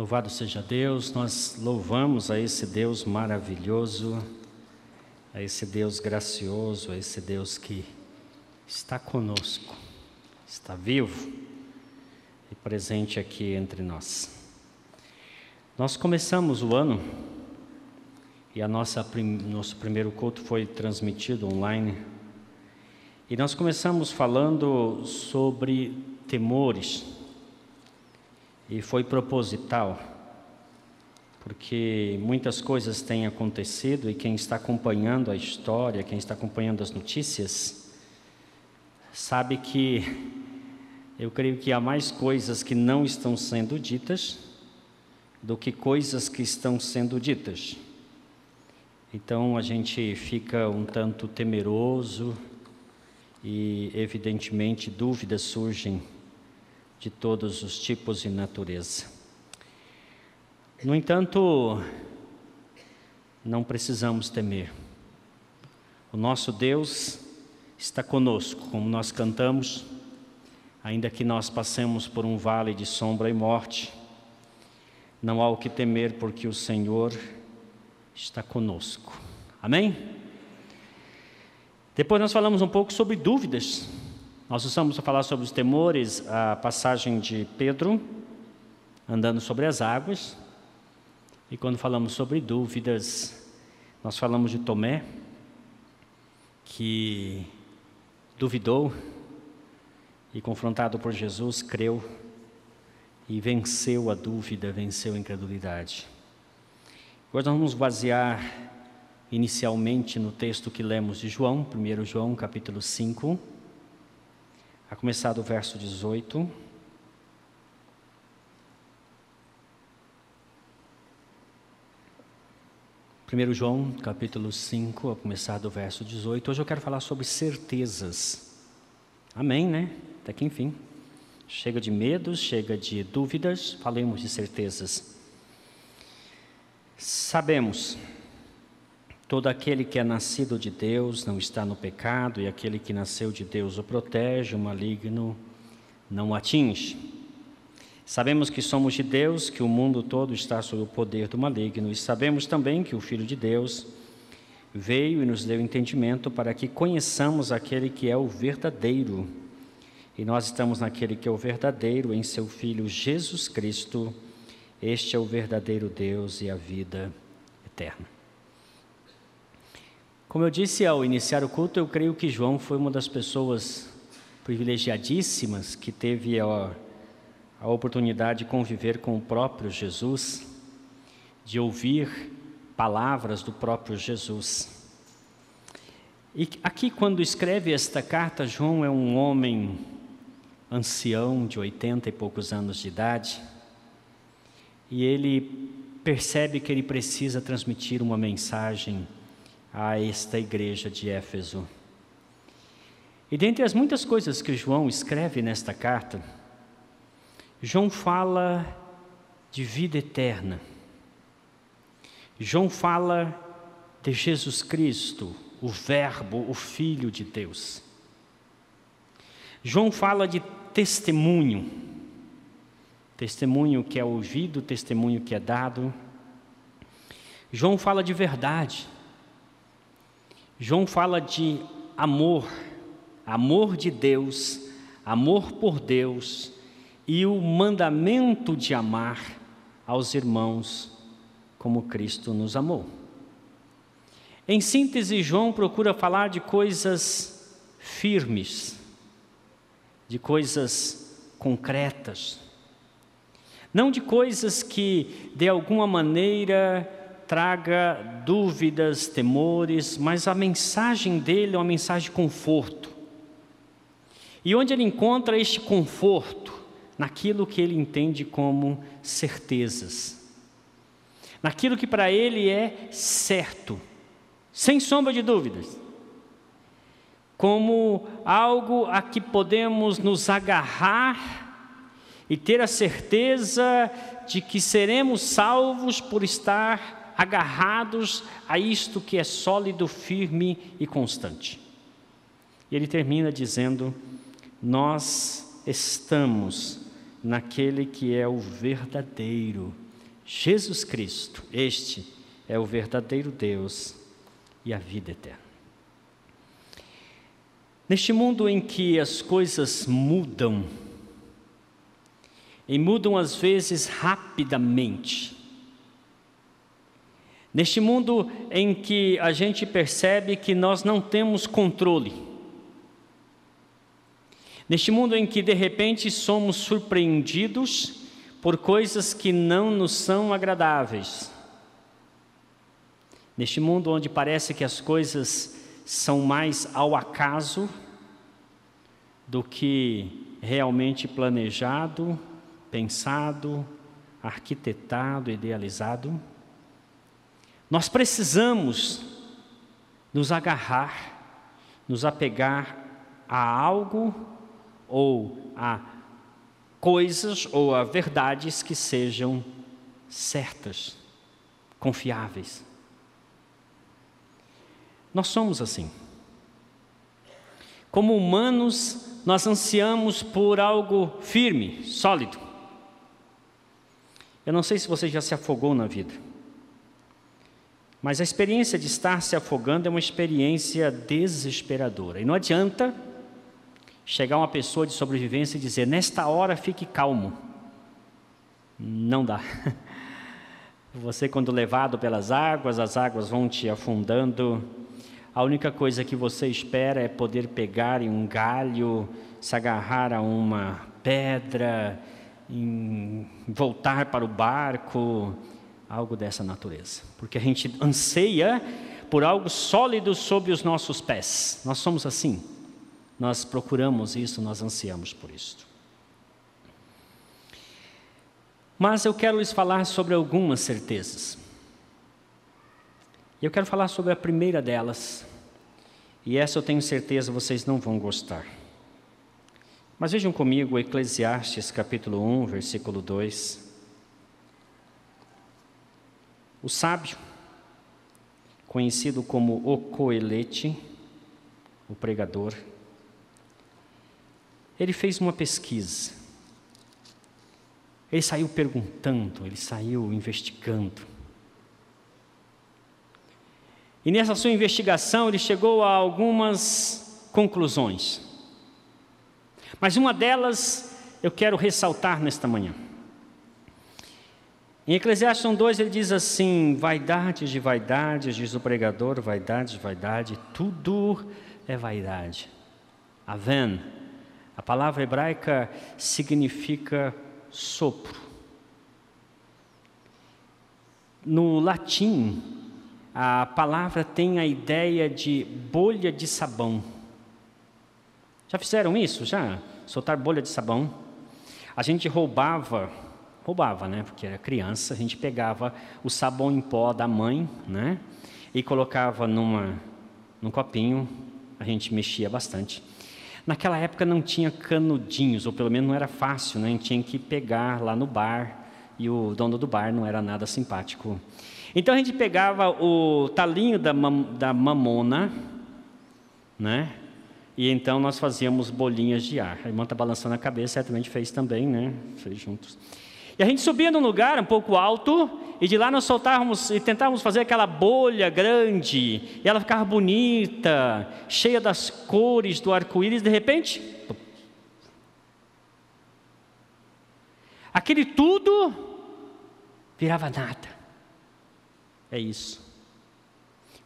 Louvado seja Deus, nós louvamos a esse Deus maravilhoso, a esse Deus gracioso, a esse Deus que está conosco, está vivo e presente aqui entre nós. Nós começamos o ano e a nossa nosso primeiro culto foi transmitido online. E nós começamos falando sobre temores e foi proposital, porque muitas coisas têm acontecido e quem está acompanhando a história, quem está acompanhando as notícias, sabe que eu creio que há mais coisas que não estão sendo ditas do que coisas que estão sendo ditas. Então a gente fica um tanto temeroso e, evidentemente, dúvidas surgem de todos os tipos e natureza. No entanto, não precisamos temer. O nosso Deus está conosco, como nós cantamos, ainda que nós passemos por um vale de sombra e morte, não há o que temer, porque o Senhor está conosco. Amém? Depois nós falamos um pouco sobre dúvidas. Nós estamos a falar sobre os temores, a passagem de Pedro andando sobre as águas. E quando falamos sobre dúvidas, nós falamos de Tomé, que duvidou e, confrontado por Jesus, creu e venceu a dúvida, venceu a incredulidade. Agora nós vamos basear inicialmente no texto que lemos de João, 1 João capítulo 5 a começar do verso 18. Primeiro João, capítulo 5, a começar do verso 18. Hoje eu quero falar sobre certezas. Amém, né? Até que enfim. Chega de medos, chega de dúvidas, falemos de certezas. Sabemos Todo aquele que é nascido de Deus não está no pecado, e aquele que nasceu de Deus o protege, o maligno não o atinge. Sabemos que somos de Deus, que o mundo todo está sob o poder do maligno, e sabemos também que o Filho de Deus veio e nos deu entendimento para que conheçamos aquele que é o verdadeiro. E nós estamos naquele que é o verdadeiro, em seu Filho Jesus Cristo. Este é o verdadeiro Deus e a vida eterna. Como eu disse ao iniciar o culto, eu creio que João foi uma das pessoas privilegiadíssimas que teve a, a oportunidade de conviver com o próprio Jesus, de ouvir palavras do próprio Jesus. E aqui, quando escreve esta carta, João é um homem ancião, de oitenta e poucos anos de idade, e ele percebe que ele precisa transmitir uma mensagem a esta igreja de Éfeso. E dentre as muitas coisas que João escreve nesta carta, João fala de vida eterna. João fala de Jesus Cristo, o Verbo, o Filho de Deus. João fala de testemunho, testemunho que é ouvido, testemunho que é dado. João fala de verdade, João fala de amor, amor de Deus, amor por Deus e o mandamento de amar aos irmãos como Cristo nos amou. Em síntese, João procura falar de coisas firmes, de coisas concretas, não de coisas que de alguma maneira traga dúvidas, temores, mas a mensagem dele é uma mensagem de conforto. E onde ele encontra este conforto? Naquilo que ele entende como certezas. Naquilo que para ele é certo, sem sombra de dúvidas. Como algo a que podemos nos agarrar e ter a certeza de que seremos salvos por estar agarrados a isto que é sólido, firme e constante. E ele termina dizendo: Nós estamos naquele que é o verdadeiro, Jesus Cristo, este é o verdadeiro Deus e a vida eterna. Neste mundo em que as coisas mudam, e mudam às vezes rapidamente, neste mundo em que a gente percebe que nós não temos controle, neste mundo em que de repente somos surpreendidos por coisas que não nos são agradáveis, neste mundo onde parece que as coisas são mais ao acaso do que realmente planejado, pensado, arquitetado, idealizado. Nós precisamos nos agarrar, nos apegar a algo ou a coisas ou a verdades que sejam certas, confiáveis. Nós somos assim. Como humanos, nós ansiamos por algo firme, sólido. Eu não sei se você já se afogou na vida, mas a experiência de estar se afogando é uma experiência desesperadora. E não adianta chegar uma pessoa de sobrevivência e dizer: nesta hora fique calmo. Não dá. Você, quando levado pelas águas, as águas vão te afundando a única coisa que você espera é poder pegar em um galho, se agarrar a uma pedra, voltar para o barco, algo dessa natureza. Porque a gente anseia por algo sólido sobre os nossos pés. Nós somos assim. Nós procuramos isso, nós ansiamos por isso. Mas eu quero lhes falar sobre algumas certezas. Eu quero falar sobre a primeira delas. E essa eu tenho certeza vocês não vão gostar. Mas vejam comigo Eclesiastes capítulo 1, versículo 2. O sábio, conhecido como o coelete, o pregador, ele fez uma pesquisa. Ele saiu perguntando, ele saiu investigando. E nessa sua investigação ele chegou a algumas conclusões. Mas uma delas eu quero ressaltar nesta manhã. Em Eclesiastes 2 ele diz assim: vaidades de vaidades, diz o pregador, vaidade de vaidade, tudo é vaidade. Aven, a palavra hebraica significa sopro. No latim, a palavra tem a ideia de bolha de sabão. Já fizeram isso? Já? Soltar bolha de sabão. A gente roubava, roubava, né? Porque era criança, a gente pegava o sabão em pó da mãe, né? E colocava numa, num copinho, a gente mexia bastante. Naquela época não tinha canudinhos, ou pelo menos não era fácil, né? A gente tinha que pegar lá no bar, e o dono do bar não era nada simpático. Então a gente pegava o talinho da, mam, da mamona, né? E então nós fazíamos bolinhas de ar. A irmã está balançando a cabeça, certamente fez também, né? Fez juntos. E a gente subia num lugar um pouco alto, e de lá nós soltávamos e tentávamos fazer aquela bolha grande, e ela ficava bonita, cheia das cores do arco-íris, de repente. Aquele tudo virava nada. É isso.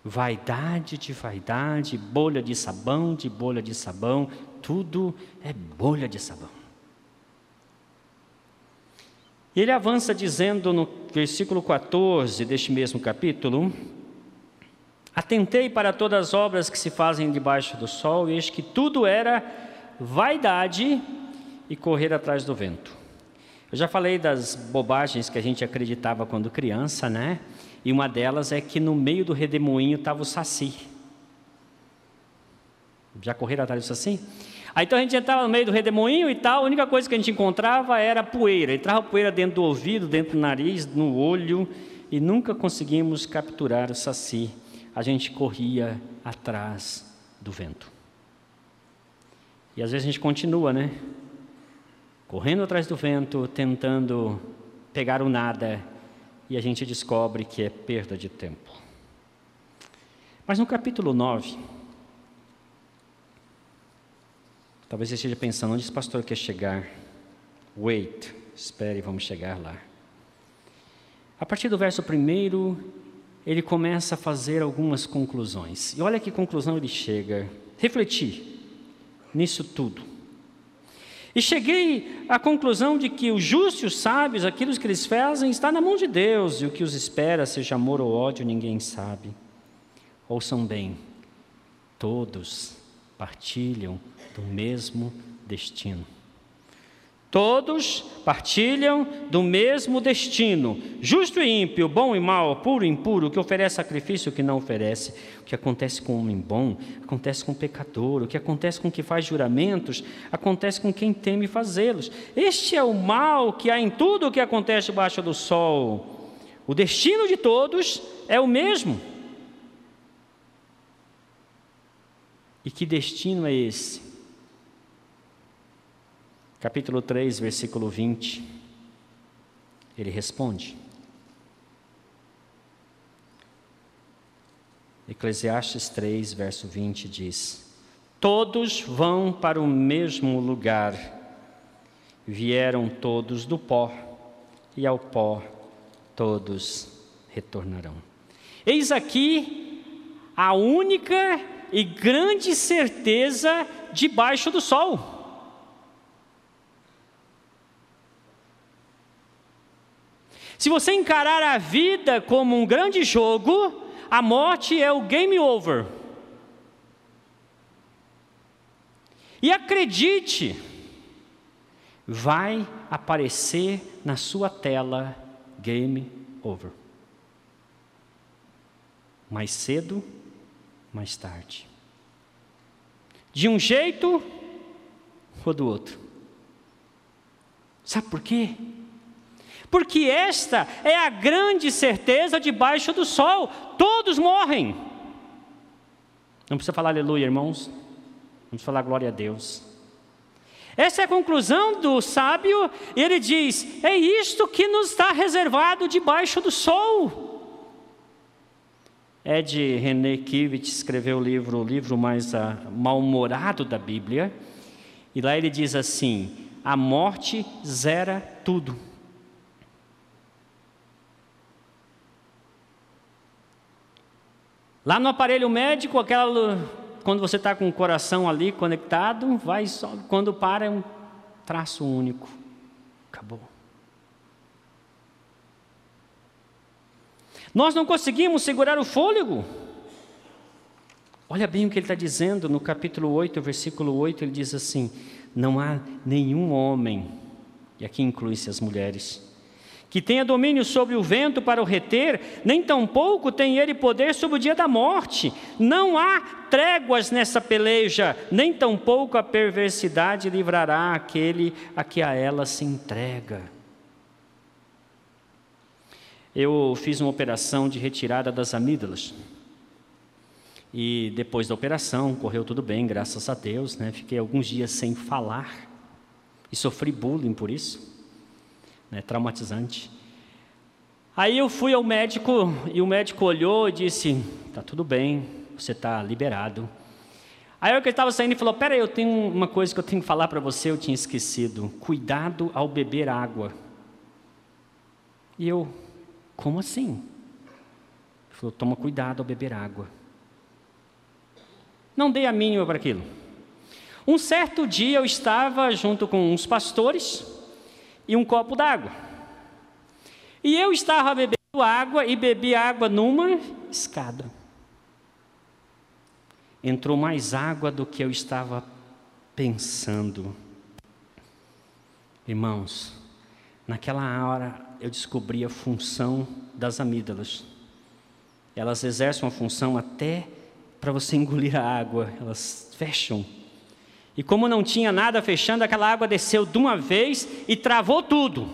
Vaidade de vaidade, bolha de sabão de bolha de sabão, tudo é bolha de sabão. E ele avança dizendo no versículo 14 deste mesmo capítulo: Atentei para todas as obras que se fazem debaixo do sol, eis que tudo era vaidade e correr atrás do vento. Eu já falei das bobagens que a gente acreditava quando criança, né? E uma delas é que no meio do redemoinho estava o saci. Já correram atrás do saci? Aí então a gente entrava no meio do redemoinho e tal, a única coisa que a gente encontrava era poeira. Entrava poeira dentro do ouvido, dentro do nariz, no olho, e nunca conseguimos capturar o saci. A gente corria atrás do vento. E às vezes a gente continua, né? Correndo atrás do vento, tentando pegar o nada e a gente descobre que é perda de tempo. Mas no capítulo 9, talvez você esteja pensando, onde esse pastor quer chegar? Wait, espere, vamos chegar lá. A partir do verso 1, ele começa a fazer algumas conclusões. E olha que conclusão ele chega. Refletir nisso tudo. E cheguei à conclusão de que os justos e os sábios, aquilo que eles fazem, está na mão de Deus, e o que os espera, seja amor ou ódio, ninguém sabe. Ouçam bem, todos partilham do mesmo destino. Todos partilham do mesmo destino. Justo e ímpio, bom e mal, puro e impuro, o que oferece sacrifício o que não oferece. O que acontece com o homem bom, acontece com o pecador. O que acontece com o que faz juramentos, acontece com quem teme fazê-los. Este é o mal que há em tudo o que acontece debaixo do sol. O destino de todos é o mesmo. E que destino é esse? Capítulo 3, versículo 20, ele responde. Eclesiastes 3, verso 20 diz: Todos vão para o mesmo lugar, vieram todos do pó, e ao pó todos retornarão. Eis aqui a única e grande certeza debaixo do sol. Se você encarar a vida como um grande jogo, a morte é o game over. E acredite, vai aparecer na sua tela game over. Mais cedo, mais tarde. De um jeito ou do outro. Sabe por quê? Porque esta é a grande certeza debaixo do sol: todos morrem. Não precisa falar aleluia, irmãos. Vamos falar glória a Deus. Essa é a conclusão do sábio, e ele diz: é isto que nos está reservado debaixo do sol. Ed René Kivitz escreveu o livro, o livro mais uh, mal-humorado da Bíblia, e lá ele diz assim: a morte zera tudo. Lá no aparelho médico, aquela, quando você está com o coração ali conectado, vai só, quando para é um traço único. Acabou. Nós não conseguimos segurar o fôlego. Olha bem o que ele está dizendo no capítulo 8, versículo 8, ele diz assim: Não há nenhum homem, e aqui inclui-se as mulheres, que tenha domínio sobre o vento para o reter, nem tampouco tem ele poder sobre o dia da morte. Não há tréguas nessa peleja, nem tampouco a perversidade livrará aquele a que a ela se entrega. Eu fiz uma operação de retirada das amígdalas. E depois da operação, correu tudo bem, graças a Deus, né? Fiquei alguns dias sem falar e sofri bullying por isso né, traumatizante. Aí eu fui ao médico e o médico olhou e disse: "Tá tudo bem, você está liberado". Aí eu que estava saindo e falou: "Pera aí, eu tenho uma coisa que eu tenho que falar para você, eu tinha esquecido. Cuidado ao beber água". E eu: "Como assim?" Ele falou: "Toma cuidado ao beber água". Não dei a mínima para aquilo. Um certo dia eu estava junto com uns pastores e um copo d'água. E eu estava bebendo água e bebi água numa escada. Entrou mais água do que eu estava pensando. Irmãos, naquela hora eu descobri a função das amígdalas. Elas exercem uma função até para você engolir a água, elas fecham e como não tinha nada fechando, aquela água desceu de uma vez e travou tudo.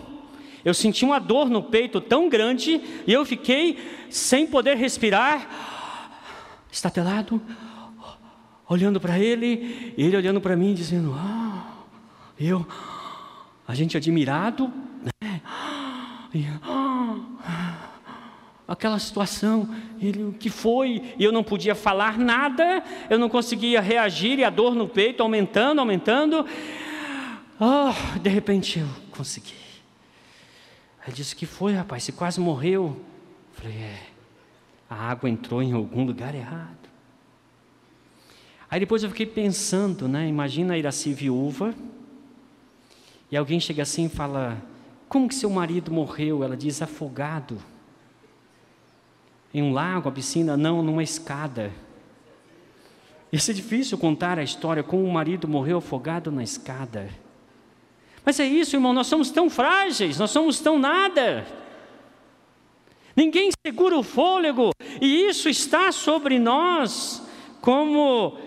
Eu senti uma dor no peito tão grande e eu fiquei sem poder respirar, estatelado, olhando para ele, ele olhando para mim, dizendo: Ah, eu, a gente admirado, né? E, ah, aquela situação, ele, o que foi? E eu não podia falar nada, eu não conseguia reagir, e a dor no peito aumentando, aumentando. Oh, de repente eu consegui. Ele disse: que foi, rapaz? Você quase morreu. Eu falei: É, a água entrou em algum lugar errado. Aí depois eu fiquei pensando, né? Imagina Iraci viúva, e alguém chega assim e fala: Como que seu marido morreu? Ela diz: Afogado. Em um lago, a piscina? Não, numa escada. Isso é difícil contar a história como o marido morreu afogado na escada. Mas é isso, irmão, nós somos tão frágeis, nós somos tão nada. Ninguém segura o fôlego, e isso está sobre nós como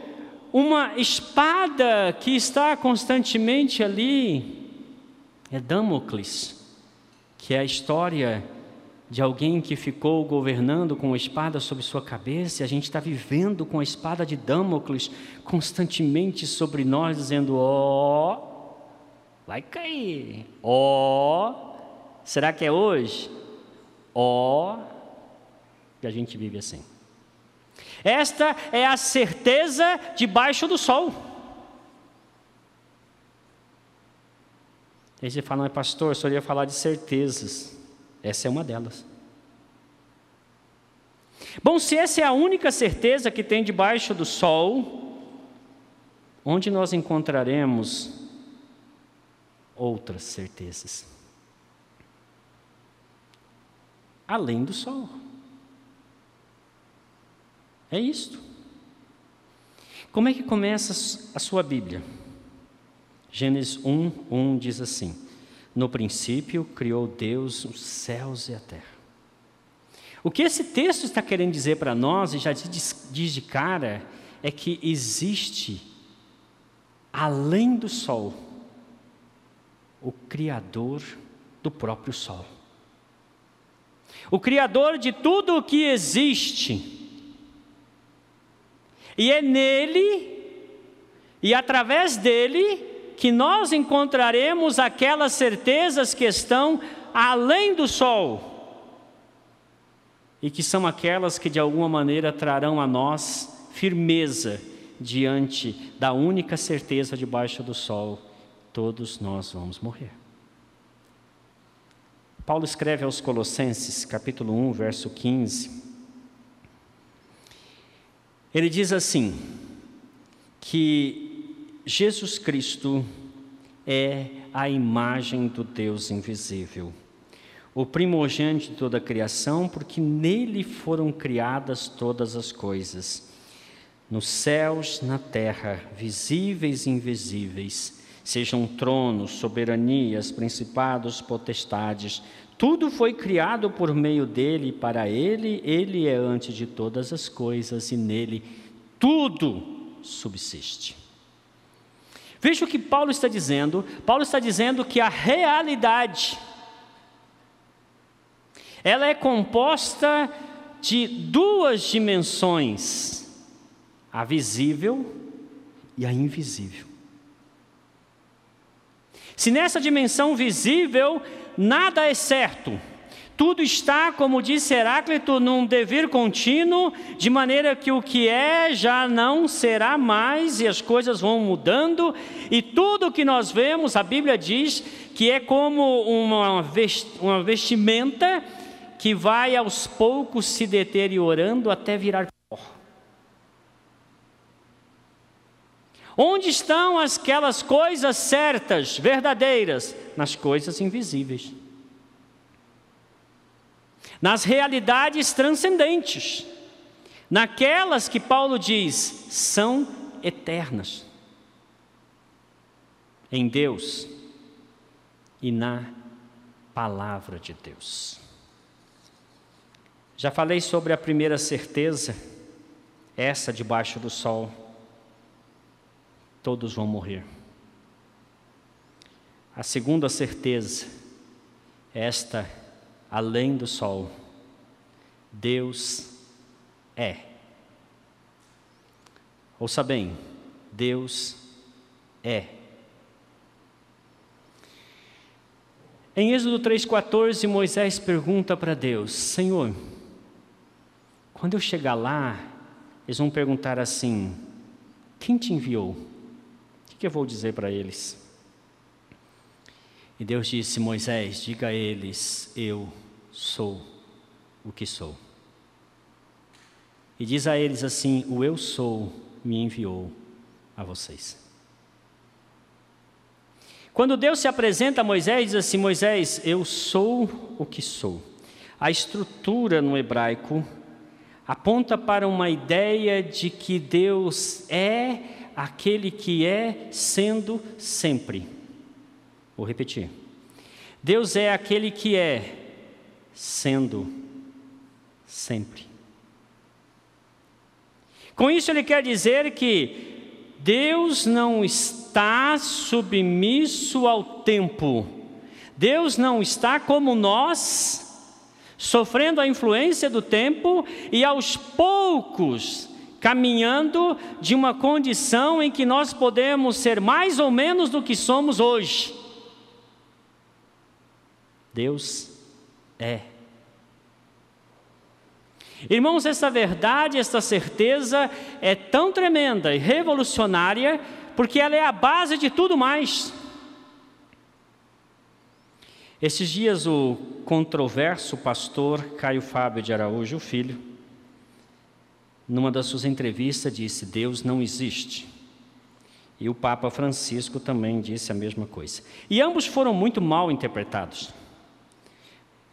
uma espada que está constantemente ali. É Damocles, que é a história de alguém que ficou governando com a espada sobre sua cabeça, e a gente está vivendo com a espada de Damocles constantemente sobre nós, dizendo: ó. Oh, vai cair. Ó, oh, será que é hoje? Ó, oh, e a gente vive assim. Esta é a certeza debaixo do sol. Aí você fala, mas pastor, só ia falar de certezas. Essa é uma delas. Bom, se essa é a única certeza que tem debaixo do sol, onde nós encontraremos outras certezas. Além do sol. É isto. Como é que começa a sua Bíblia? Gênesis 1, 1 diz assim: No princípio criou Deus os céus e a terra. O que esse texto está querendo dizer para nós, e já diz, diz de cara, é que existe, além do sol, o Criador do próprio Sol. O Criador de tudo o que existe. E é nele e através dele que nós encontraremos aquelas certezas que estão além do sol e que são aquelas que de alguma maneira trarão a nós firmeza diante da única certeza debaixo do sol todos nós vamos morrer. Paulo escreve aos Colossenses, capítulo 1, verso 15. Ele diz assim: que Jesus Cristo é a imagem do Deus invisível, o primogênito de toda a criação, porque nele foram criadas todas as coisas, nos céus, na terra, visíveis e invisíveis sejam tronos, soberanias, principados, potestades. Tudo foi criado por meio dele e para ele, ele é antes de todas as coisas e nele tudo subsiste. Veja o que Paulo está dizendo. Paulo está dizendo que a realidade ela é composta de duas dimensões: a visível e a invisível. Se nessa dimensão visível nada é certo, tudo está, como disse Heráclito, num devir contínuo, de maneira que o que é já não será mais e as coisas vão mudando, e tudo que nós vemos, a Bíblia diz que é como uma vestimenta que vai aos poucos se deteriorando até virar Onde estão aquelas coisas certas, verdadeiras? Nas coisas invisíveis. Nas realidades transcendentes. Naquelas que Paulo diz são eternas. Em Deus e na palavra de Deus. Já falei sobre a primeira certeza, essa debaixo do sol todos vão morrer. A segunda certeza, esta além do sol, Deus é. Ouça bem, Deus é. Em Êxodo 3,14, Moisés pergunta para Deus: Senhor, quando eu chegar lá, eles vão perguntar assim: quem te enviou? O que eu vou dizer para eles? E Deus disse: Moisés, diga a eles: Eu sou o que sou. E diz a eles assim: O eu sou me enviou a vocês. Quando Deus se apresenta a Moisés, diz assim: Moisés, eu sou o que sou. A estrutura no hebraico aponta para uma ideia de que Deus é aquele que é sendo sempre. Vou repetir. Deus é aquele que é sendo sempre. Com isso, ele quer dizer que Deus não está submisso ao tempo. Deus não está como nós, sofrendo a influência do tempo e aos poucos caminhando de uma condição em que nós podemos ser mais ou menos do que somos hoje. Deus é. Irmãos, essa verdade, essa certeza é tão tremenda e revolucionária, porque ela é a base de tudo mais. Esses dias, o controverso pastor Caio Fábio de Araújo Filho, numa das suas entrevistas, disse: Deus não existe. E o Papa Francisco também disse a mesma coisa. E ambos foram muito mal interpretados.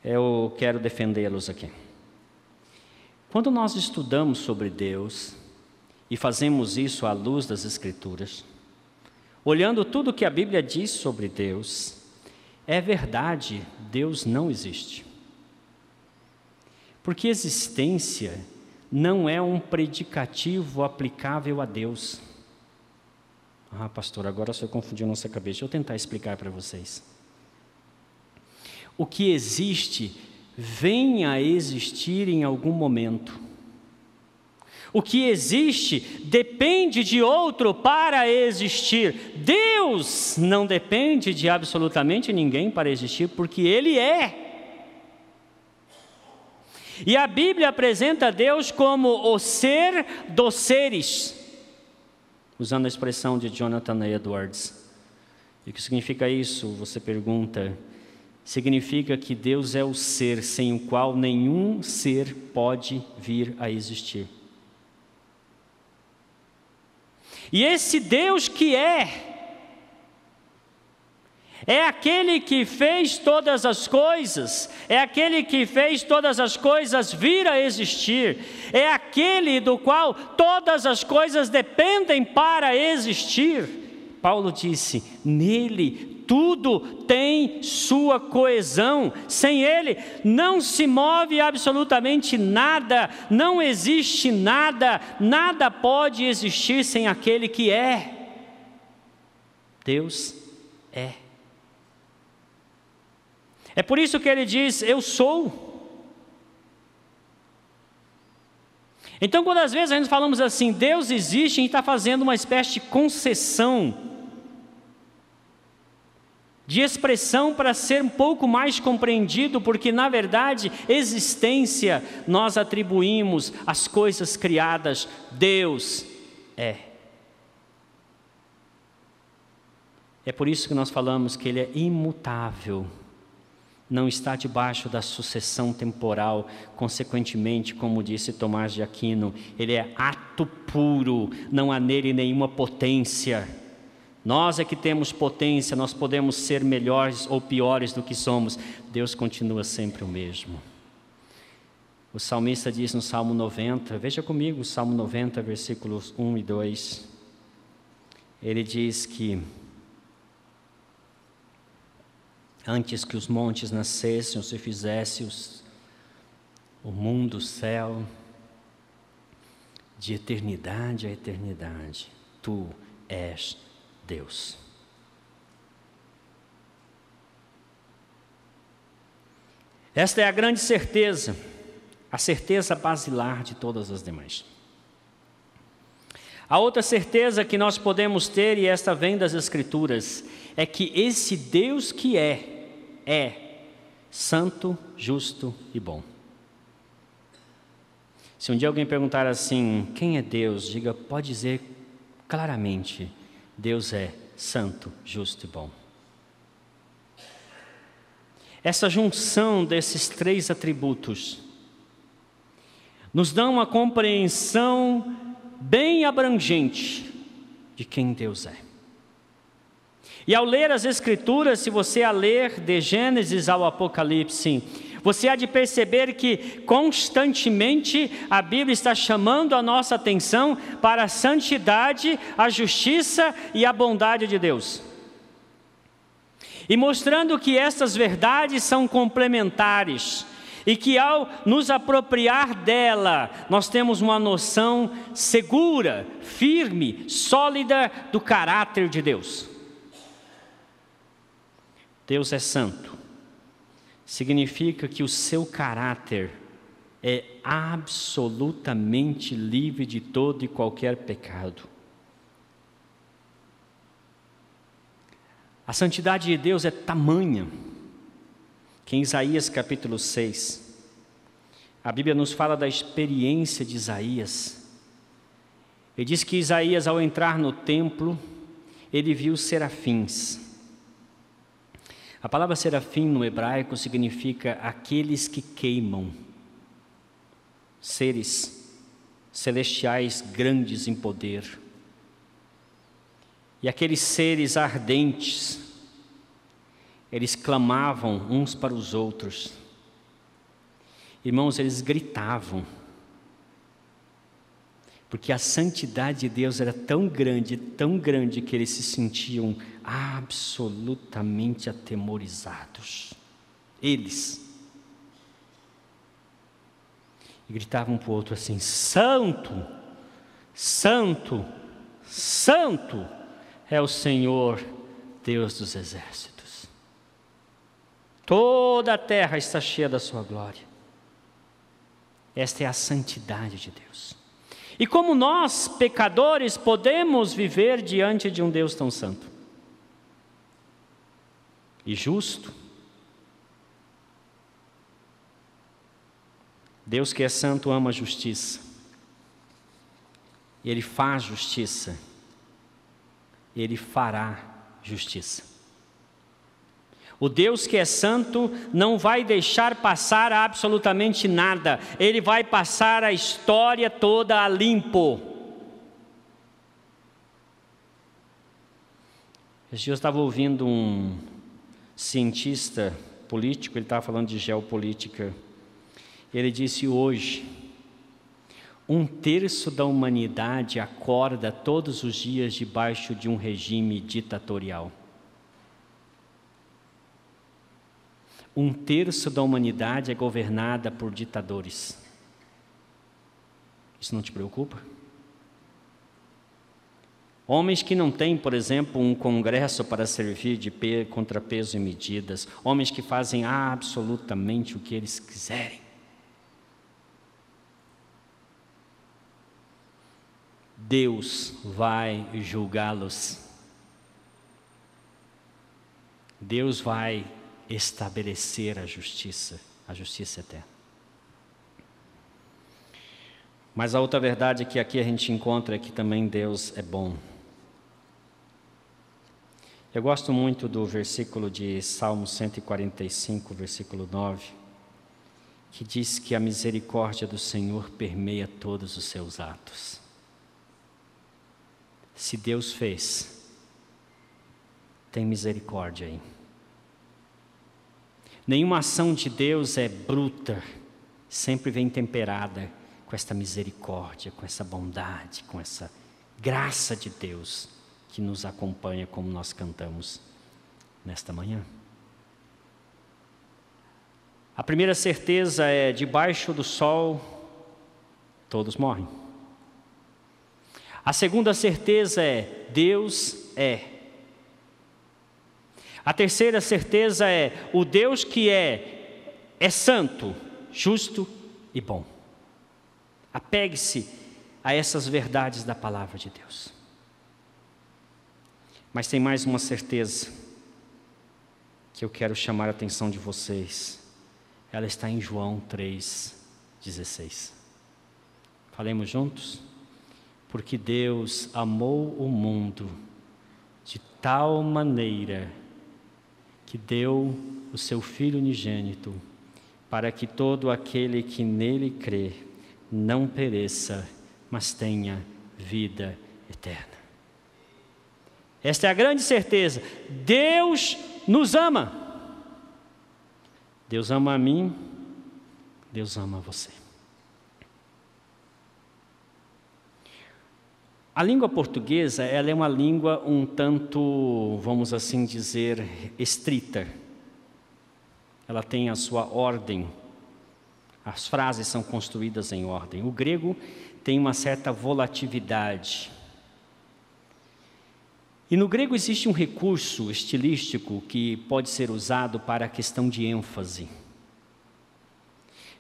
Eu quero defendê-los aqui. Quando nós estudamos sobre Deus e fazemos isso à luz das Escrituras, olhando tudo que a Bíblia diz sobre Deus, é verdade, Deus não existe. Porque existência não é um predicativo aplicável a Deus. Ah, pastor, agora você confundiu nossa cabeça. Deixa eu tentar explicar para vocês o que existe venha a existir em algum momento. O que existe depende de outro para existir. Deus não depende de absolutamente ninguém para existir, porque Ele é. E a Bíblia apresenta Deus como o ser dos seres, usando a expressão de Jonathan Edwards. E o que significa isso? Você pergunta significa que Deus é o ser sem o qual nenhum ser pode vir a existir. E esse Deus que é, é aquele que fez todas as coisas, é aquele que fez todas as coisas vir a existir, é aquele do qual todas as coisas dependem para existir. Paulo disse: nele tudo tem sua coesão. Sem Ele não se move absolutamente nada, não existe nada, nada pode existir sem aquele que é. Deus é. É por isso que ele diz: Eu sou. Então, quando às vezes a gente falamos assim, Deus existe, a gente está fazendo uma espécie de concessão de expressão para ser um pouco mais compreendido, porque na verdade, existência nós atribuímos às coisas criadas, Deus é. É por isso que nós falamos que Ele é imutável, não está debaixo da sucessão temporal, consequentemente, como disse Tomás de Aquino, Ele é ato puro, não há nele nenhuma potência. Nós é que temos potência, nós podemos ser melhores ou piores do que somos. Deus continua sempre o mesmo. O salmista diz no Salmo 90, veja comigo Salmo 90, versículos 1 e 2. Ele diz que antes que os montes nascessem ou se fizesse os, o mundo, o céu, de eternidade a eternidade, tu és Deus. Esta é a grande certeza, a certeza basilar de todas as demais. A outra certeza que nós podemos ter, e esta vem das Escrituras, é que esse Deus que é, é santo, justo e bom. Se um dia alguém perguntar assim, quem é Deus? Diga, pode dizer claramente: Deus é santo, justo e bom. Essa junção desses três atributos nos dá uma compreensão bem abrangente de quem Deus é. E ao ler as Escrituras, se você a ler de Gênesis ao Apocalipse, você há de perceber que constantemente a Bíblia está chamando a nossa atenção para a santidade, a justiça e a bondade de Deus. E mostrando que estas verdades são complementares e que ao nos apropriar dela, nós temos uma noção segura, firme, sólida do caráter de Deus. Deus é santo significa que o seu caráter é absolutamente livre de todo e qualquer pecado. A santidade de Deus é tamanha que em Isaías capítulo 6, a Bíblia nos fala da experiência de Isaías. Ele diz que Isaías, ao entrar no templo, ele viu serafins a palavra serafim no hebraico significa aqueles que queimam, seres celestiais grandes em poder. E aqueles seres ardentes, eles clamavam uns para os outros. Irmãos, eles gritavam porque a santidade de Deus era tão grande, tão grande, que eles se sentiam absolutamente atemorizados. Eles. E gritavam um para o outro assim: Santo, Santo, Santo é o Senhor, Deus dos exércitos. Toda a terra está cheia da Sua glória. Esta é a santidade de Deus. E como nós, pecadores, podemos viver diante de um Deus tão santo e justo? Deus que é santo ama a justiça. Ele faz justiça. Ele fará justiça. O Deus que é santo não vai deixar passar absolutamente nada, ele vai passar a história toda a limpo. Esse dia eu estava ouvindo um cientista político, ele estava falando de geopolítica. Ele disse hoje: um terço da humanidade acorda todos os dias debaixo de um regime ditatorial. Um terço da humanidade é governada por ditadores. Isso não te preocupa? Homens que não têm, por exemplo, um congresso para servir de contrapeso e medidas, homens que fazem absolutamente o que eles quiserem. Deus vai julgá-los. Deus vai estabelecer a justiça, a justiça eterna. Mas a outra verdade que aqui a gente encontra é que também Deus é bom. Eu gosto muito do versículo de Salmo 145, versículo 9, que diz que a misericórdia do Senhor permeia todos os seus atos. Se Deus fez, tem misericórdia aí. Nenhuma ação de Deus é bruta, sempre vem temperada com esta misericórdia, com essa bondade, com essa graça de Deus que nos acompanha, como nós cantamos nesta manhã. A primeira certeza é: debaixo do sol, todos morrem. A segunda certeza é: Deus é a terceira certeza é: o Deus que é, é santo, justo e bom. Apegue-se a essas verdades da palavra de Deus. Mas tem mais uma certeza que eu quero chamar a atenção de vocês. Ela está em João 3,16. Falemos juntos? Porque Deus amou o mundo de tal maneira que deu o seu Filho unigênito, para que todo aquele que nele crê não pereça, mas tenha vida eterna. Esta é a grande certeza. Deus nos ama. Deus ama a mim, Deus ama você. A língua portuguesa, ela é uma língua um tanto, vamos assim dizer, estrita. Ela tem a sua ordem. As frases são construídas em ordem. O grego tem uma certa volatilidade. E no grego existe um recurso estilístico que pode ser usado para a questão de ênfase.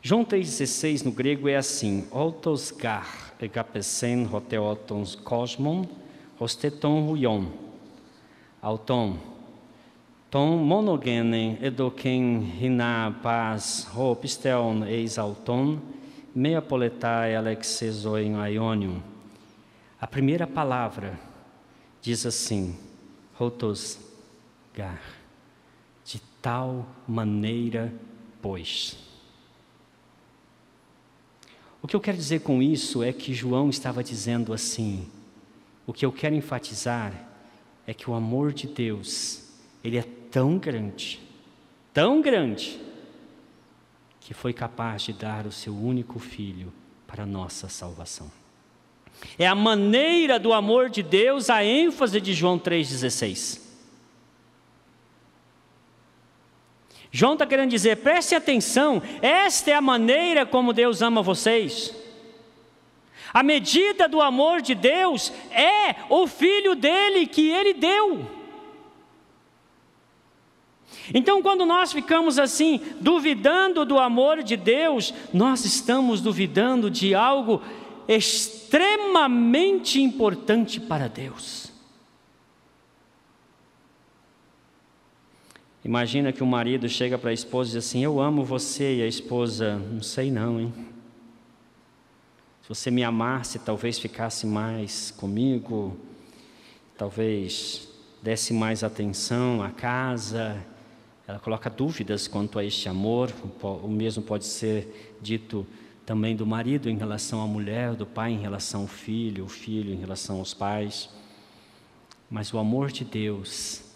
João 3,16 no grego é assim: Autos gar egapesen hoteotons cosmon hosteton huion. Auton. Tom monogene edoken hina pas ho pisteon eis auton mea poletai alexezoin aionium. A primeira palavra diz assim: Hotos gar. De tal maneira, pois. O que eu quero dizer com isso é que João estava dizendo assim: o que eu quero enfatizar é que o amor de Deus, ele é tão grande, tão grande, que foi capaz de dar o seu único filho para a nossa salvação. É a maneira do amor de Deus, a ênfase de João 3,16. João está querendo dizer, preste atenção, esta é a maneira como Deus ama vocês. A medida do amor de Deus é o filho dele que ele deu. Então, quando nós ficamos assim, duvidando do amor de Deus, nós estamos duvidando de algo extremamente importante para Deus. Imagina que o marido chega para a esposa e diz assim: Eu amo você, e a esposa, não sei não, hein? Se você me amasse, talvez ficasse mais comigo, talvez desse mais atenção à casa. Ela coloca dúvidas quanto a este amor, o mesmo pode ser dito também do marido em relação à mulher, do pai em relação ao filho, o filho em relação aos pais. Mas o amor de Deus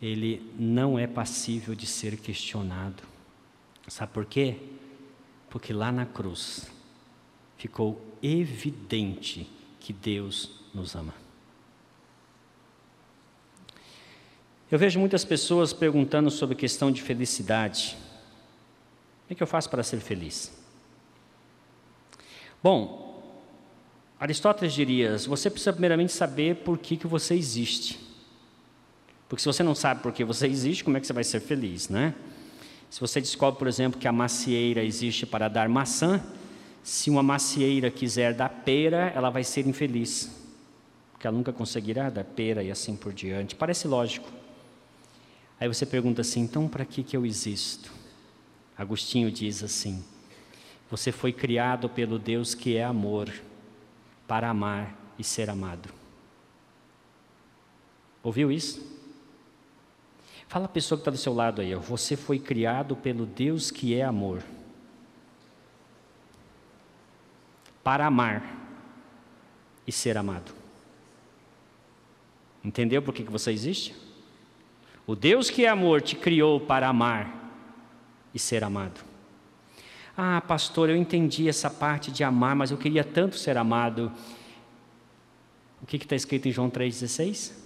ele não é passível de ser questionado. Sabe por quê? Porque lá na cruz ficou evidente que Deus nos ama. Eu vejo muitas pessoas perguntando sobre questão de felicidade. O que eu faço para ser feliz? Bom, Aristóteles diria: você precisa primeiramente saber por que, que você existe. Porque se você não sabe por que você existe, como é que você vai ser feliz, né? Se você descobre, por exemplo, que a macieira existe para dar maçã, se uma macieira quiser dar pera, ela vai ser infeliz, porque ela nunca conseguirá dar pera e assim por diante. Parece lógico. Aí você pergunta assim: então para que, que eu existo? Agostinho diz assim: você foi criado pelo Deus que é amor, para amar e ser amado. Ouviu isso? Fala a pessoa que está do seu lado aí, você foi criado pelo Deus que é amor. Para amar e ser amado. Entendeu por que, que você existe? O Deus que é amor te criou para amar e ser amado. Ah, pastor, eu entendi essa parte de amar, mas eu queria tanto ser amado. O que está escrito em João 3,16?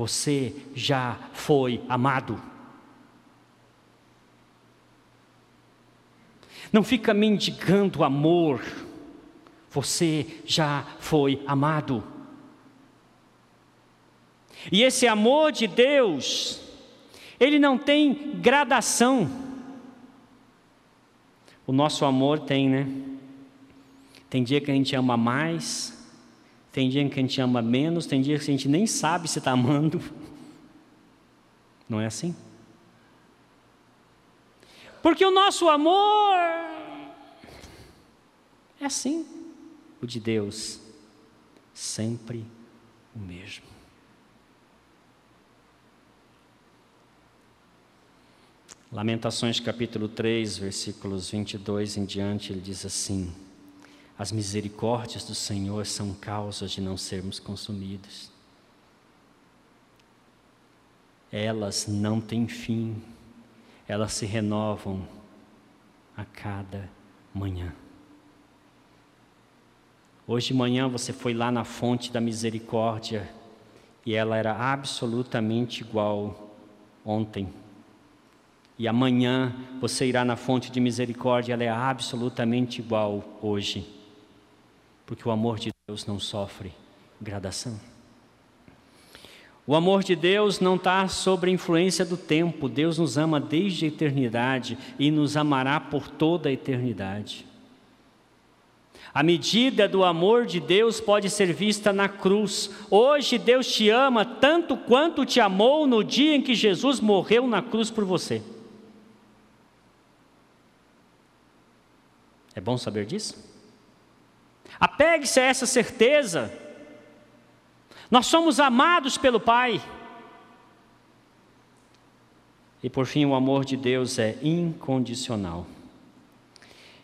Você já foi amado. Não fica mendigando amor. Você já foi amado. E esse amor de Deus, ele não tem gradação. O nosso amor tem, né? Tem dia que a gente ama mais, tem dia que a gente ama menos, tem dia que a gente nem sabe se está amando. Não é assim? Porque o nosso amor É assim. O de Deus, sempre o mesmo. Lamentações capítulo 3, versículos 22 em diante, ele diz assim: As misericórdias do Senhor são causas de não sermos consumidos. Elas não têm fim, elas se renovam a cada manhã. Hoje de manhã você foi lá na fonte da misericórdia e ela era absolutamente igual ontem. E amanhã você irá na fonte de misericórdia, ela é absolutamente igual hoje. Porque o amor de Deus não sofre gradação. O amor de Deus não está sobre a influência do tempo. Deus nos ama desde a eternidade e nos amará por toda a eternidade. A medida do amor de Deus pode ser vista na cruz. Hoje Deus te ama tanto quanto te amou no dia em que Jesus morreu na cruz por você. É bom saber disso? Apegue-se a essa certeza. Nós somos amados pelo Pai. E por fim, o amor de Deus é incondicional.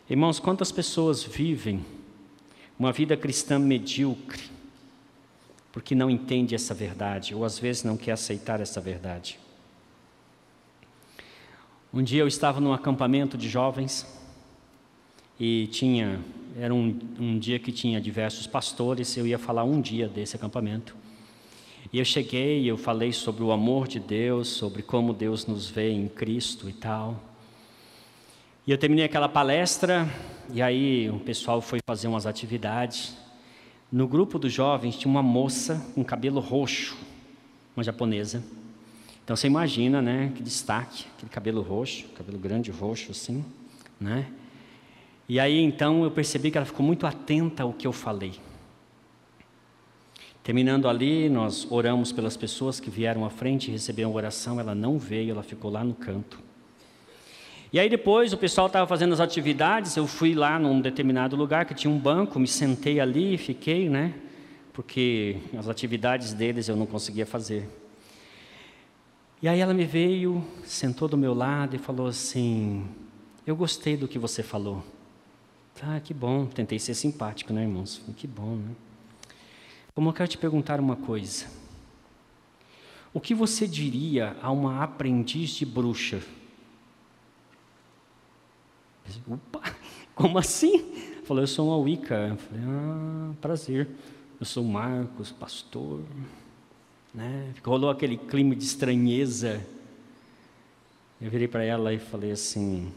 Irmãos, quantas pessoas vivem uma vida cristã medíocre, porque não entende essa verdade, ou às vezes não quer aceitar essa verdade. Um dia eu estava num acampamento de jovens e tinha era um, um dia que tinha diversos pastores. Eu ia falar um dia desse acampamento. E eu cheguei, eu falei sobre o amor de Deus, sobre como Deus nos vê em Cristo e tal. E eu terminei aquela palestra, e aí o pessoal foi fazer umas atividades. No grupo dos jovens tinha uma moça com cabelo roxo, uma japonesa. Então você imagina, né, que destaque, aquele cabelo roxo, cabelo grande roxo assim, né? E aí então eu percebi que ela ficou muito atenta ao que eu falei. Terminando ali, nós oramos pelas pessoas que vieram à frente e receberam oração. Ela não veio, ela ficou lá no canto. E aí depois o pessoal estava fazendo as atividades, eu fui lá num determinado lugar que tinha um banco, me sentei ali e fiquei, né? Porque as atividades deles eu não conseguia fazer. E aí ela me veio, sentou do meu lado e falou assim: Eu gostei do que você falou. Ah, que bom. Tentei ser simpático, né, irmãos? Que bom, né? Como eu quero te perguntar uma coisa. O que você diria a uma aprendiz de bruxa? Opa, como assim? Falou, eu sou uma Wicca. Eu falei, ah, prazer. Eu sou Marcos, pastor. Né? Rolou aquele clima de estranheza. Eu virei para ela e falei assim: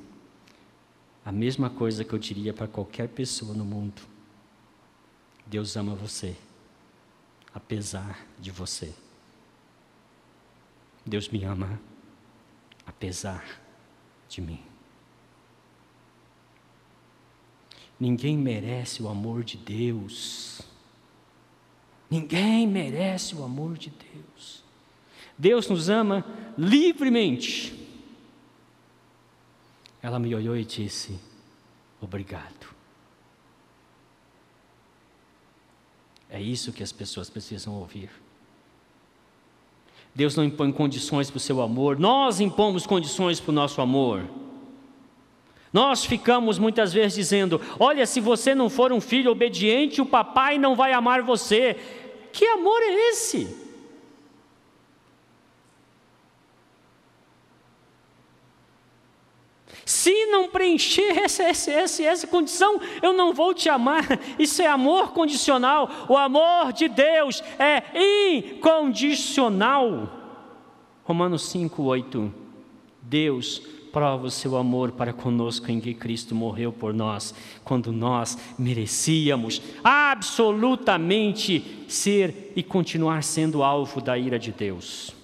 a mesma coisa que eu diria para qualquer pessoa no mundo. Deus ama você, apesar de você. Deus me ama, apesar de mim. Ninguém merece o amor de Deus. Ninguém merece o amor de Deus. Deus nos ama livremente. Ela me olhou e disse: Obrigado. É isso que as pessoas precisam ouvir. Deus não impõe condições para o seu amor, nós impomos condições para o nosso amor. Nós ficamos muitas vezes dizendo: olha, se você não for um filho obediente, o papai não vai amar você. Que amor é esse? Se não preencher essa, essa, essa, essa condição, eu não vou te amar. Isso é amor condicional. O amor de Deus é incondicional. Romanos 5, 8. Deus prova o seu amor para conosco em que Cristo morreu por nós, quando nós merecíamos absolutamente ser e continuar sendo alvo da ira de Deus,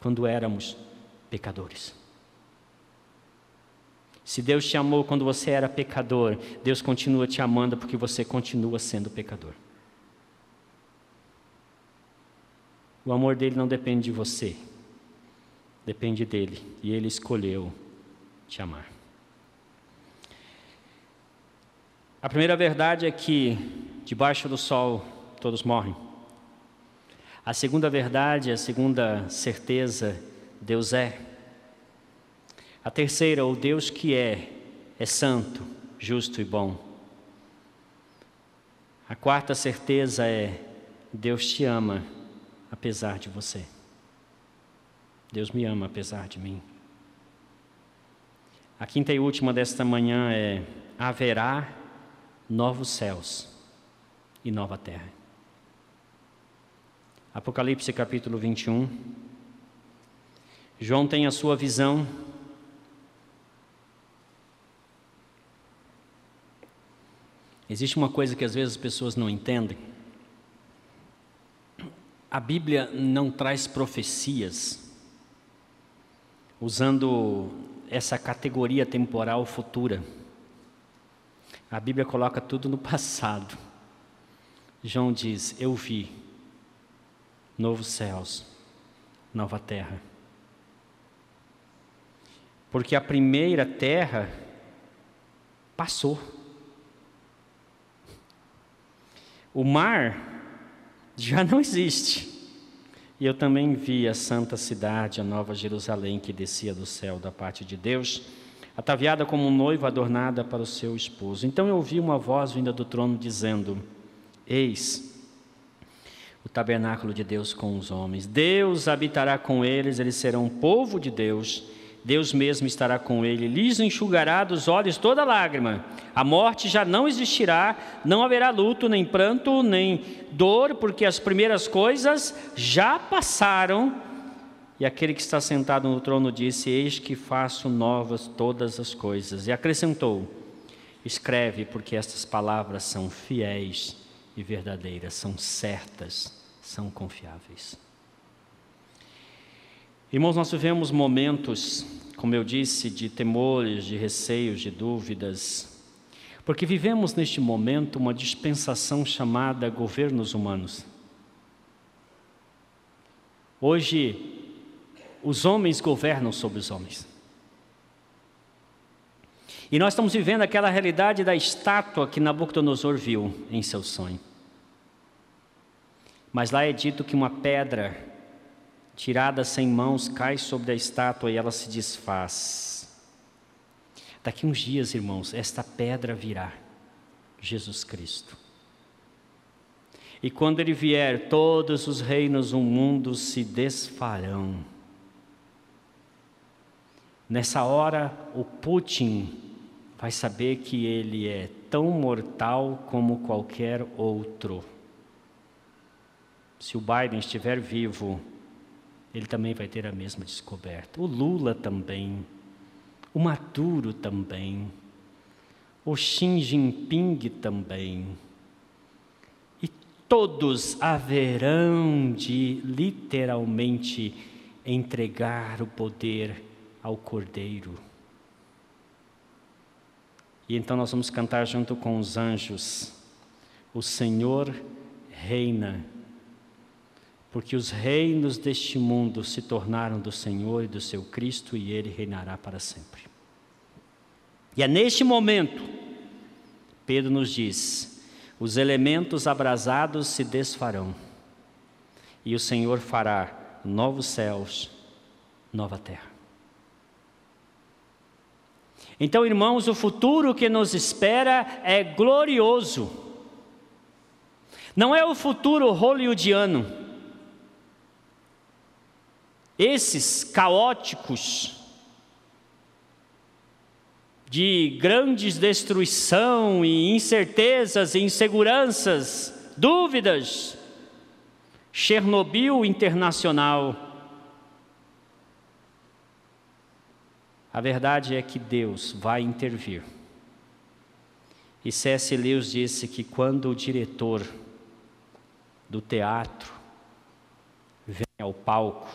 quando éramos pecadores. Se Deus te amou quando você era pecador, Deus continua te amando porque você continua sendo pecador. O amor dele não depende de você, depende dele, e ele escolheu te amar. A primeira verdade é que debaixo do sol todos morrem. A segunda verdade, a segunda certeza, Deus é. A terceira, o Deus que é, é santo, justo e bom. A quarta certeza é: Deus te ama apesar de você. Deus me ama apesar de mim. A quinta e última desta manhã é: haverá novos céus e nova terra. Apocalipse capítulo 21. João tem a sua visão. Existe uma coisa que às vezes as pessoas não entendem. A Bíblia não traz profecias usando essa categoria temporal futura. A Bíblia coloca tudo no passado. João diz: Eu vi novos céus, nova terra. Porque a primeira terra passou. O mar já não existe. E eu também vi a santa cidade, a nova Jerusalém, que descia do céu da parte de Deus, ataviada como um noivo adornada para o seu esposo. Então eu ouvi uma voz vinda do trono dizendo: Eis o tabernáculo de Deus com os homens. Deus habitará com eles, eles serão povo de Deus. Deus mesmo estará com ele, lhes enxugará dos olhos toda lágrima. A morte já não existirá, não haverá luto, nem pranto, nem dor, porque as primeiras coisas já passaram. E aquele que está sentado no trono disse: Eis que faço novas todas as coisas. E acrescentou: Escreve, porque estas palavras são fiéis e verdadeiras, são certas, são confiáveis. Irmãos, nós vivemos momentos, como eu disse, de temores, de receios, de dúvidas, porque vivemos neste momento uma dispensação chamada governos humanos. Hoje, os homens governam sobre os homens. E nós estamos vivendo aquela realidade da estátua que Nabucodonosor viu em seu sonho. Mas lá é dito que uma pedra tirada sem mãos cai sobre a estátua e ela se desfaz. Daqui uns dias, irmãos, esta pedra virá Jesus Cristo. E quando ele vier, todos os reinos do mundo se desfarão. Nessa hora, o Putin vai saber que ele é tão mortal como qualquer outro. Se o Biden estiver vivo, ele também vai ter a mesma descoberta. O Lula também. O Maduro também. O Xi Jinping também. E todos haverão de literalmente entregar o poder ao Cordeiro. E então nós vamos cantar junto com os anjos: O Senhor reina, porque os reinos deste mundo se tornaram do Senhor e do seu Cristo e ele reinará para sempre. E é neste momento, Pedro nos diz: os elementos abrasados se desfarão, e o Senhor fará novos céus, nova terra. Então, irmãos, o futuro que nos espera é glorioso. Não é o futuro hollywoodiano. Esses caóticos, de grandes destruição e incertezas e inseguranças, dúvidas, Chernobyl internacional, A verdade é que Deus vai intervir. E C.S. Lewis disse que quando o diretor do teatro vem ao palco,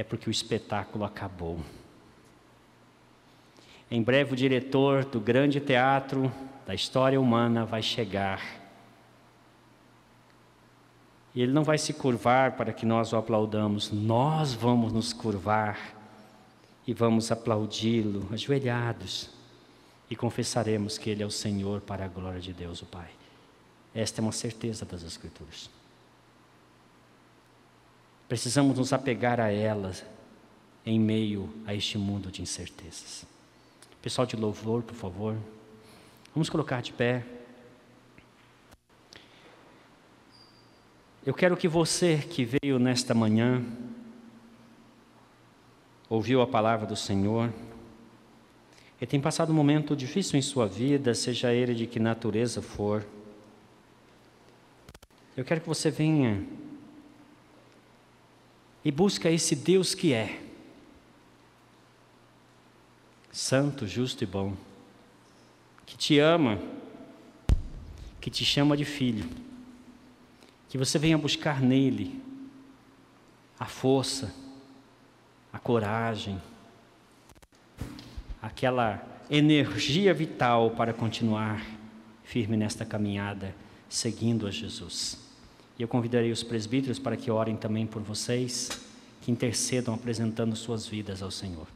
é porque o espetáculo acabou. Em breve, o diretor do grande teatro da história humana vai chegar. E ele não vai se curvar para que nós o aplaudamos, nós vamos nos curvar e vamos aplaudi-lo, ajoelhados, e confessaremos que Ele é o Senhor para a glória de Deus, o Pai. Esta é uma certeza das Escrituras. Precisamos nos apegar a elas em meio a este mundo de incertezas. Pessoal de louvor, por favor, vamos colocar de pé. Eu quero que você que veio nesta manhã, ouviu a palavra do Senhor, e tem passado um momento difícil em sua vida, seja ele de que natureza for, eu quero que você venha e busque esse Deus que é santo, justo e bom, que te ama, que te chama de filho, que você venha buscar nele a força, a coragem, aquela energia vital para continuar firme nesta caminhada, seguindo a Jesus. E eu convidarei os presbíteros para que orem também por vocês, que intercedam apresentando suas vidas ao Senhor.